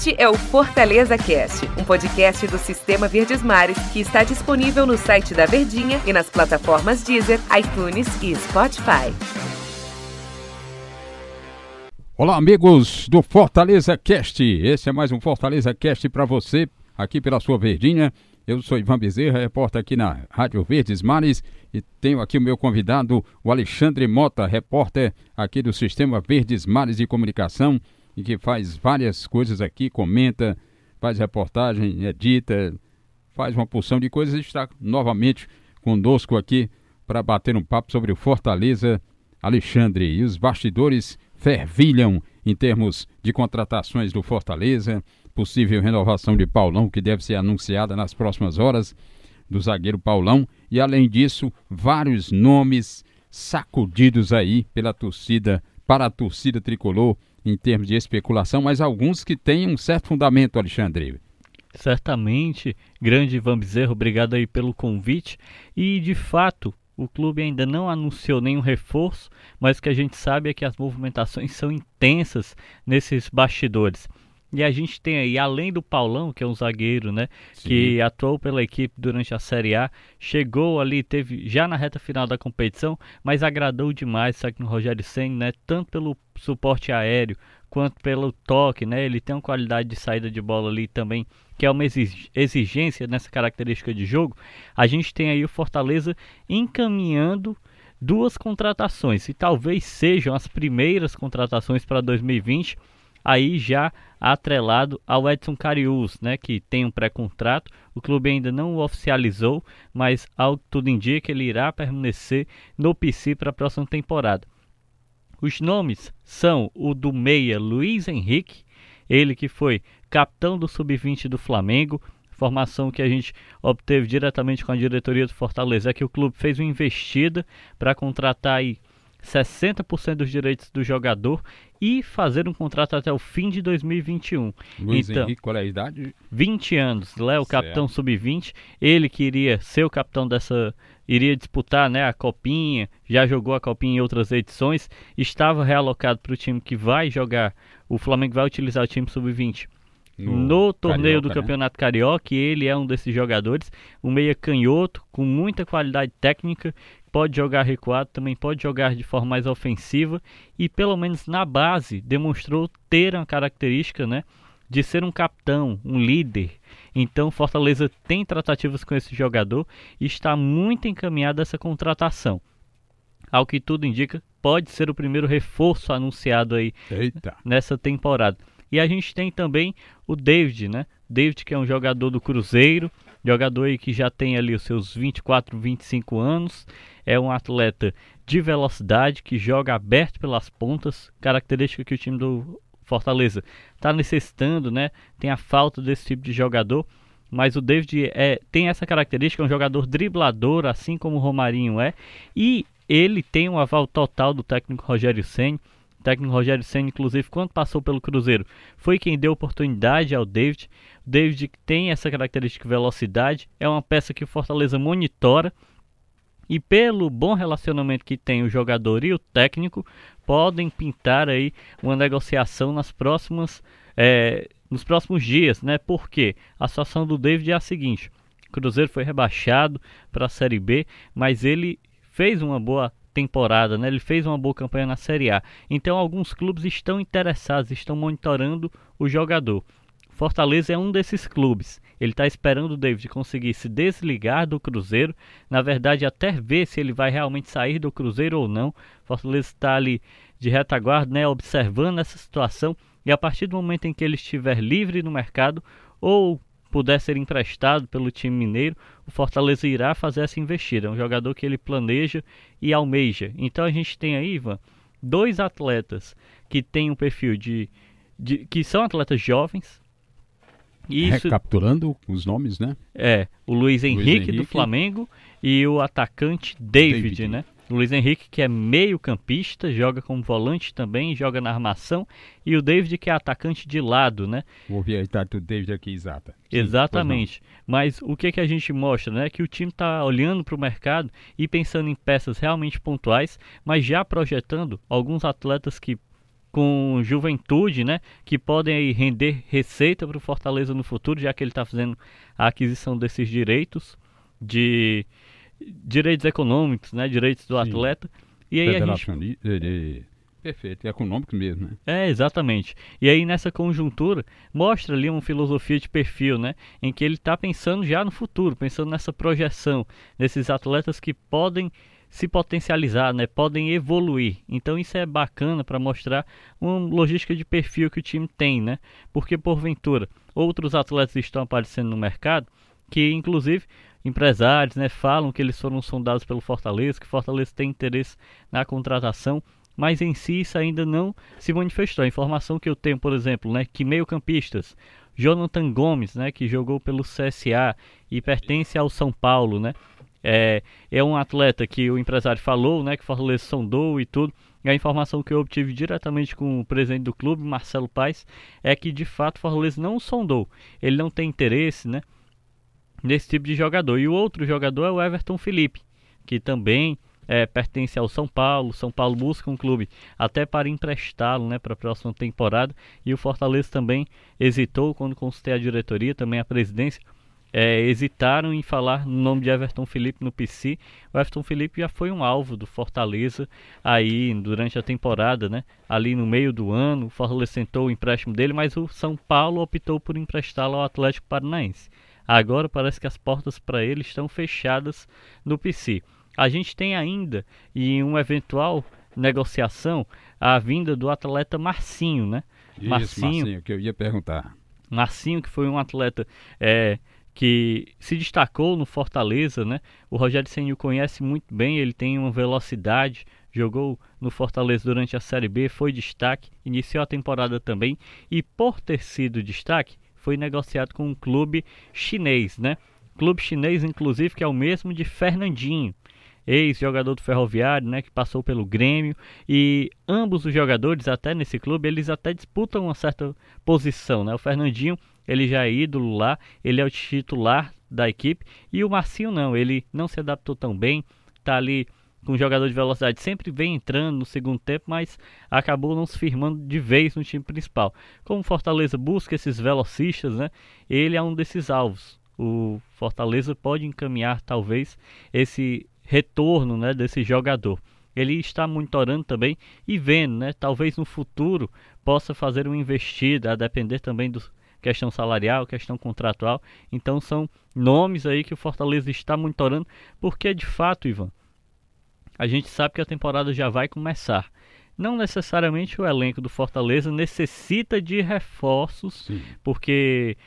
Este é o Fortaleza Cast, um podcast do Sistema Verdes Mares que está disponível no site da Verdinha e nas plataformas Deezer, iTunes e Spotify. Olá, amigos do Fortaleza Cast. Esse é mais um Fortaleza Cast para você, aqui pela sua Verdinha. Eu sou Ivan Bezerra, repórter aqui na Rádio Verdes Mares e tenho aqui o meu convidado, o Alexandre Mota, repórter aqui do Sistema Verdes Mares de Comunicação e que faz várias coisas aqui, comenta, faz reportagem, edita, faz uma porção de coisas e está novamente conosco aqui para bater um papo sobre o Fortaleza Alexandre. E os bastidores fervilham em termos de contratações do Fortaleza, possível renovação de Paulão, que deve ser anunciada nas próximas horas, do zagueiro Paulão, e além disso, vários nomes sacudidos aí pela torcida, para a torcida tricolor, em termos de especulação, mas alguns que têm um certo fundamento, Alexandre. Certamente, grande Ivan Bezerro, obrigado aí pelo convite. E de fato, o clube ainda não anunciou nenhum reforço, mas o que a gente sabe é que as movimentações são intensas nesses bastidores. E a gente tem aí, além do Paulão, que é um zagueiro, né? Sim. Que atuou pela equipe durante a Série A, chegou ali, teve já na reta final da competição, mas agradou demais o técnico Rogério Senna, né? Tanto pelo suporte aéreo quanto pelo toque, né? Ele tem uma qualidade de saída de bola ali também, que é uma exigência nessa característica de jogo. A gente tem aí o Fortaleza encaminhando duas contratações, e talvez sejam as primeiras contratações para 2020 aí já atrelado ao Edson Carius, né, que tem um pré-contrato. O clube ainda não o oficializou, mas ao que tudo indica ele irá permanecer no PC para a próxima temporada. Os nomes são o do meia Luiz Henrique, ele que foi capitão do sub-20 do Flamengo, formação que a gente obteve diretamente com a diretoria do Fortaleza é que o clube fez uma investida para contratar aí 60% dos direitos do jogador e fazer um contrato até o fim de 2021. Luiz então, Henrique, qual é a idade? 20 anos, Léo, capitão sub-20, ele que iria ser o capitão dessa iria disputar né, a copinha, já jogou a copinha em outras edições, estava realocado para o time que vai jogar, o Flamengo vai utilizar o time sub-20 no, no, torneio Carioca, do né? Campeonato né? Carioca, ele é um desses jogadores, um meia canhoto, com muita qualidade técnica, pode jogar recuado, também pode jogar de forma mais ofensiva e pelo menos na base demonstrou ter uma característica, né, de ser um capitão, um líder. Então Fortaleza tem tratativas com esse jogador e está muito encaminhada essa contratação. Ao que tudo indica, pode ser o primeiro reforço anunciado aí Eita. nessa temporada. E a gente tem também o David, né? David que é um jogador do Cruzeiro, jogador aí que já tem ali os seus 24, 25 anos, é um atleta de velocidade que joga aberto pelas pontas, característica que o time do Fortaleza está necessitando, né? Tem a falta desse tipo de jogador, mas o David é, tem essa característica, é um jogador driblador, assim como o Romarinho é, e ele tem um aval total do técnico Rogério Senna o técnico Rogério Senna, inclusive, quando passou pelo Cruzeiro, foi quem deu oportunidade ao David. O David tem essa característica de velocidade, é uma peça que o Fortaleza monitora. E pelo bom relacionamento que tem o jogador e o técnico, podem pintar aí uma negociação nas próximas, é, nos próximos dias, né? Porque a situação do David é a seguinte: o Cruzeiro foi rebaixado para a Série B, mas ele fez uma boa temporada, né? Ele fez uma boa campanha na Série A. Então alguns clubes estão interessados, estão monitorando o jogador. Fortaleza é um desses clubes. Ele está esperando o David conseguir se desligar do Cruzeiro. Na verdade, até ver se ele vai realmente sair do Cruzeiro ou não. Fortaleza está ali de retaguarda, né, observando essa situação. E a partir do momento em que ele estiver livre no mercado, ou puder ser emprestado pelo time mineiro, o Fortaleza irá fazer essa investida. É um jogador que ele planeja e almeja. Então a gente tem aí, Ivan, dois atletas que têm um perfil de, de que são atletas jovens. Isso, Recapturando os nomes, né? É, o Luiz Henrique, Luiz Henrique. do Flamengo e o atacante David, David. né? Luiz Henrique, que é meio-campista, joga como volante também, joga na armação. E o David, que é atacante de lado, né? Vou a do David aqui, exata. Sim, Exatamente. Mas o que, que a gente mostra, né? Que o time está olhando para o mercado e pensando em peças realmente pontuais, mas já projetando alguns atletas que com juventude, né, que podem aí render receita para o Fortaleza no futuro, já que ele está fazendo a aquisição desses direitos de direitos econômicos, né, direitos do Sim. atleta. E aí a gente de, perfeito, é econômico mesmo, né? É, exatamente. E aí nessa conjuntura mostra ali uma filosofia de perfil, né, em que ele está pensando já no futuro, pensando nessa projeção desses atletas que podem se potencializar, né? podem evoluir. Então isso é bacana para mostrar uma logística de perfil que o time tem, né? Porque porventura outros atletas estão aparecendo no mercado que inclusive empresários, né, falam que eles foram sondados pelo Fortaleza, que Fortaleza tem interesse na contratação, mas em si isso ainda não se manifestou. A informação que eu tenho, por exemplo, né, que meio-campistas Jonathan Gomes, né, que jogou pelo CSA e pertence ao São Paulo, né? É, é um atleta que o empresário falou, né, que Fortaleza sondou e tudo. E a informação que eu obtive diretamente com o presidente do clube, Marcelo Paes, é que de fato Fortaleza não sondou. Ele não tem interesse, né, nesse tipo de jogador. E o outro jogador é o Everton Felipe, que também é, pertence ao São Paulo. São Paulo busca um clube até para emprestá-lo né, para a próxima temporada. E o Fortaleza também hesitou quando consultei a diretoria, também a presidência é, hesitaram em falar no nome de Everton Felipe no PC. O Everton Felipe já foi um alvo do Fortaleza aí durante a temporada, né? Ali no meio do ano, o Fortaleza sentou o empréstimo dele, mas o São Paulo optou por emprestá-lo ao Atlético Paranaense. Agora parece que as portas para ele estão fechadas no PC. A gente tem ainda em uma eventual negociação a vinda do atleta Marcinho, né? Isso, Marcinho, Marcinho que eu ia perguntar. Marcinho, que foi um atleta é, que se destacou no Fortaleza, né? O Rogério Senil conhece muito bem, ele tem uma velocidade, jogou no Fortaleza durante a Série B, foi destaque, iniciou a temporada também e por ter sido destaque, foi negociado com um clube chinês, né? Clube chinês, inclusive, que é o mesmo de Fernandinho, ex-jogador do Ferroviário, né, que passou pelo Grêmio, e ambos os jogadores, até nesse clube, eles até disputam uma certa posição, né? O Fernandinho ele já é ídolo lá, ele é o titular da equipe. E o Marcinho não, ele não se adaptou tão bem, tá ali um jogador de velocidade, sempre vem entrando no segundo tempo, mas acabou não se firmando de vez no time principal. Como o Fortaleza busca esses velocistas, né? Ele é um desses alvos. O Fortaleza pode encaminhar talvez esse retorno, né, desse jogador. Ele está monitorando também e vendo, né, talvez no futuro possa fazer uma investida, a depender também do, questão salarial, questão contratual. Então são nomes aí que o Fortaleza está monitorando, porque de fato, Ivan, a gente sabe que a temporada já vai começar. Não necessariamente o elenco do Fortaleza necessita de reforços, Sim. porque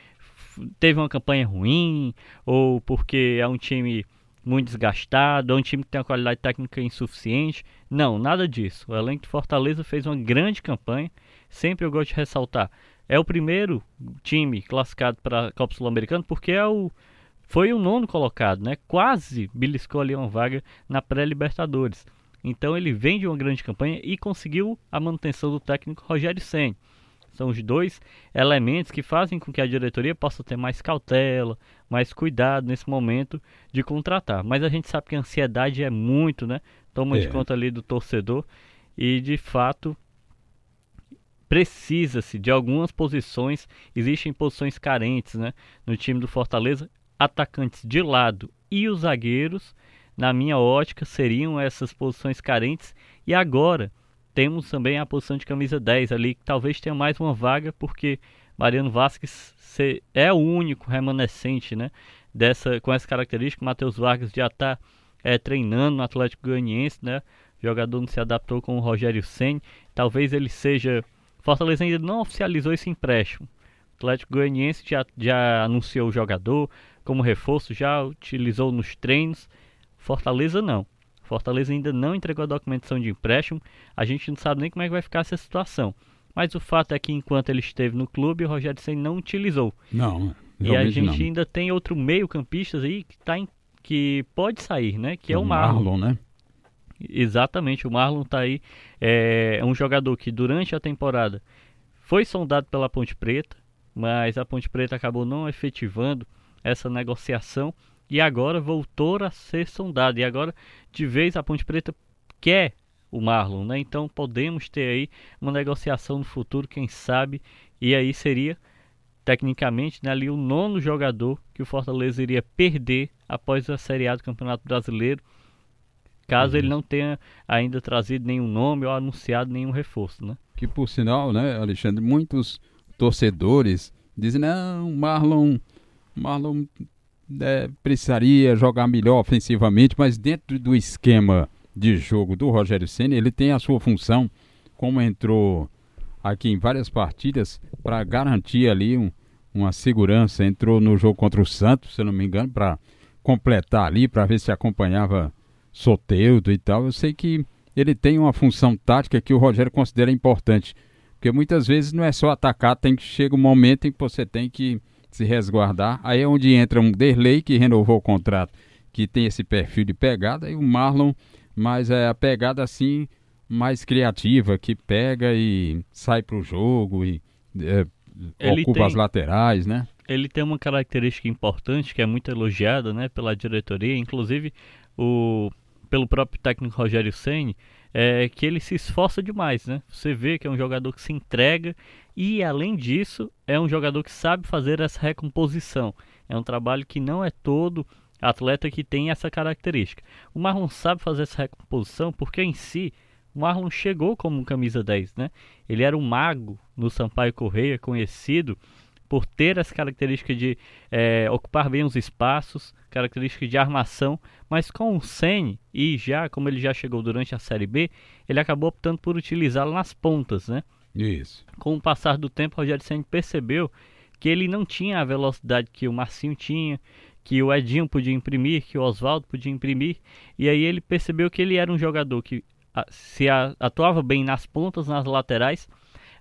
teve uma campanha ruim, ou porque é um time muito desgastado, é um time que tem uma qualidade técnica insuficiente. Não, nada disso. O elenco do Fortaleza fez uma grande campanha. Sempre eu gosto de ressaltar é o primeiro time classificado para a Copa Sul-Americana porque é o foi o nono colocado, né? Quase beliscou ali uma vaga na pré-Libertadores. Então ele vem de uma grande campanha e conseguiu a manutenção do técnico Rogério Senna. São os dois elementos que fazem com que a diretoria possa ter mais cautela, mais cuidado nesse momento de contratar. Mas a gente sabe que a ansiedade é muito, né? Toma é. de conta ali do torcedor e de fato precisa-se de algumas posições, existem posições carentes né, no time do Fortaleza, atacantes de lado e os zagueiros, na minha ótica, seriam essas posições carentes. E agora temos também a posição de camisa 10 ali, que talvez tenha mais uma vaga, porque Mariano Vasquez é o único remanescente né, dessa, com essa característica. Matheus Vargas já está é, treinando no Atlético Goianiense, né? O jogador não se adaptou com o Rogério Senni. Talvez ele seja Fortaleza ainda não oficializou esse empréstimo. O Atlético Goianiense já, já anunciou o jogador como reforço, já utilizou nos treinos. Fortaleza não. Fortaleza ainda não entregou a documentação de empréstimo. A gente não sabe nem como é que vai ficar essa situação. Mas o fato é que enquanto ele esteve no clube, o Rogério Senna não utilizou. Não, E a gente não. ainda tem outro meio campista aí que, tá em, que pode sair, né? Que é, é o Marlon. Marlon né? Exatamente, o Marlon está aí. É, é um jogador que durante a temporada foi sondado pela Ponte Preta, mas a Ponte Preta acabou não efetivando essa negociação e agora voltou a ser sondado. E agora, de vez, a Ponte Preta quer o Marlon, né? Então podemos ter aí uma negociação no futuro, quem sabe, e aí seria tecnicamente né, ali o nono jogador que o Fortaleza iria perder após a Série A do Campeonato Brasileiro, caso uhum. ele não tenha ainda trazido nenhum nome ou anunciado nenhum reforço, né? Que por sinal, né, Alexandre, muitos torcedores dizem não, Marlon, Marlon é, precisaria jogar melhor ofensivamente, mas dentro do esquema de jogo do Rogério Senna, ele tem a sua função, como entrou aqui em várias partidas, para garantir ali um, uma segurança. Entrou no jogo contra o Santos, se não me engano, para completar ali, para ver se acompanhava Soteudo e tal. Eu sei que ele tem uma função tática que o Rogério considera importante. Porque muitas vezes não é só atacar, tem que chega um momento em que você tem que se resguardar. Aí é onde entra um Derlei, que renovou o contrato, que tem esse perfil de pegada, e o Marlon, mas é a pegada assim mais criativa, que pega e sai para o jogo e é, ocupa tem, as laterais, né? Ele tem uma característica importante que é muito elogiada, né, pela diretoria, inclusive o pelo próprio técnico Rogério Ceni, é que ele se esforça demais, né? Você vê que é um jogador que se entrega e, além disso, é um jogador que sabe fazer essa recomposição. É um trabalho que não é todo atleta que tem essa característica. O Marlon sabe fazer essa recomposição porque, em si, o Marlon chegou como camisa 10, né? Ele era um mago no Sampaio Correia, conhecido por ter essa característica de é, ocupar bem os espaços, característica de armação, mas com o Sen e já como ele já chegou durante a Série B, ele acabou optando por utilizá-lo nas pontas, né? Isso. Com o passar do tempo, o Rogério Senna percebeu que ele não tinha a velocidade que o Marcinho tinha, que o Edinho podia imprimir, que o Oswaldo podia imprimir, e aí ele percebeu que ele era um jogador que se atuava bem nas pontas, nas laterais,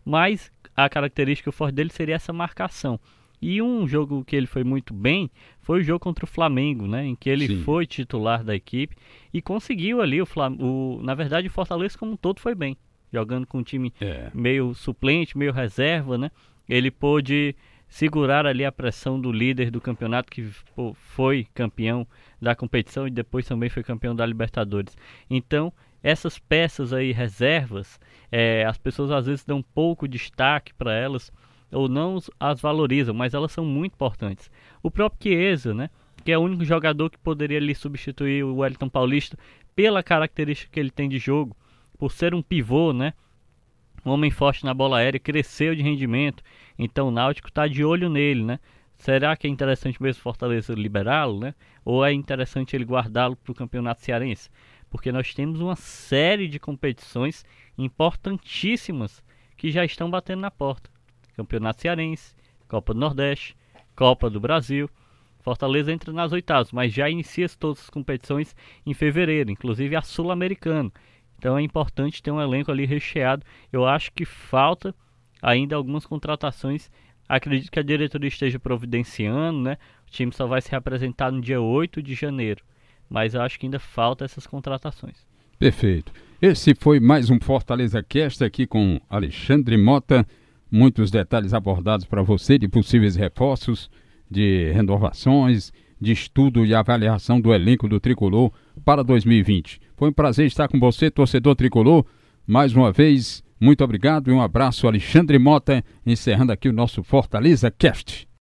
mas a característica forte dele seria essa marcação. E um jogo que ele foi muito bem foi o jogo contra o Flamengo, né? Em que ele Sim. foi titular da equipe e conseguiu ali o, Flam o Na verdade, o Fortaleza como um todo foi bem jogando com um time é. meio suplente, meio reserva, né? Ele pôde segurar ali a pressão do líder do campeonato que pô, foi campeão da competição e depois também foi campeão da Libertadores. Então, essas peças aí reservas, é, as pessoas às vezes dão pouco destaque para elas ou não as valorizam, mas elas são muito importantes. O próprio Chiesa, né? Que é o único jogador que poderia lhe substituir o Wellington Paulista pela característica que ele tem de jogo por ser um pivô, né? Um homem forte na bola aérea, cresceu de rendimento. Então o Náutico está de olho nele, né? Será que é interessante mesmo Fortaleza liberá-lo, né? Ou é interessante ele guardá-lo para o campeonato cearense? Porque nós temos uma série de competições importantíssimas que já estão batendo na porta. Campeonato Cearense, Copa do Nordeste, Copa do Brasil. Fortaleza entra nas oitavas, mas já inicia todas as competições em fevereiro, inclusive a Sul-Americana. Então é importante ter um elenco ali recheado. Eu acho que falta ainda algumas contratações. Acredito que a diretoria esteja providenciando, né? O time só vai se reapresentar no dia 8 de janeiro. Mas eu acho que ainda falta essas contratações. Perfeito. Esse foi mais um Fortaleza Cast aqui com Alexandre Mota. Muitos detalhes abordados para você de possíveis reforços, de renovações, de estudo e avaliação do elenco do Tricolor para 2020. Foi um prazer estar com você, torcedor tricolor. Mais uma vez, muito obrigado e um abraço, Alexandre Mota, encerrando aqui o nosso Fortaleza Cast.